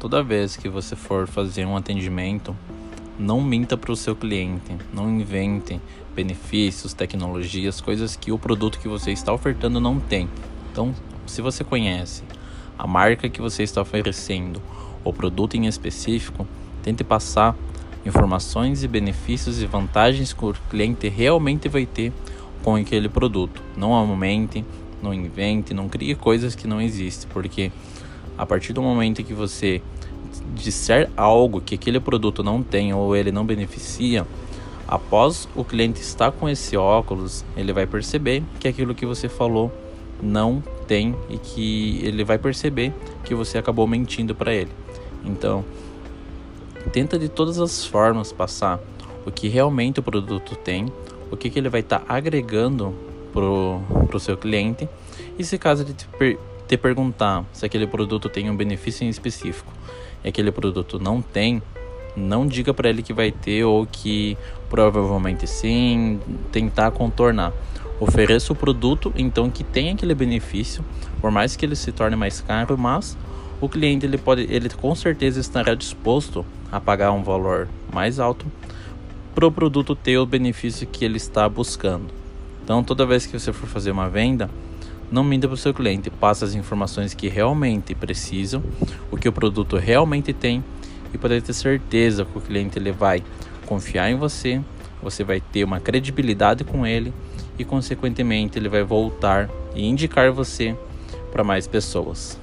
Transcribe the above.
toda vez que você for fazer um atendimento, não minta para o seu cliente, não invente benefícios, tecnologias, coisas que o produto que você está ofertando não tem. Então, se você conhece a marca que você está oferecendo, o produto em específico, tente passar informações e benefícios e vantagens que o cliente realmente vai ter com aquele produto. Não aumente, não invente, não crie coisas que não existem, porque a partir do momento que você disser algo que aquele produto não tem ou ele não beneficia, após o cliente estar com esse óculos, ele vai perceber que aquilo que você falou não tem e que ele vai perceber que você acabou mentindo para ele. Então, tenta de todas as formas passar o que realmente o produto tem, o que, que ele vai estar tá agregando pro, pro seu cliente e se caso ele te, te perguntar se aquele produto tem um benefício em específico e aquele produto não tem, não diga para ele que vai ter ou que provavelmente sim, tentar contornar. Ofereça o produto então que tem aquele benefício, por mais que ele se torne mais caro, mas o cliente ele pode, ele com certeza estará disposto a pagar um valor mais alto para o produto ter o benefício que ele está buscando. Então, toda vez que você for fazer uma venda, não minta para o seu cliente, passe as informações que realmente precisam, o que o produto realmente tem e poder ter certeza que o cliente ele vai confiar em você, você vai ter uma credibilidade com ele e consequentemente ele vai voltar e indicar você para mais pessoas.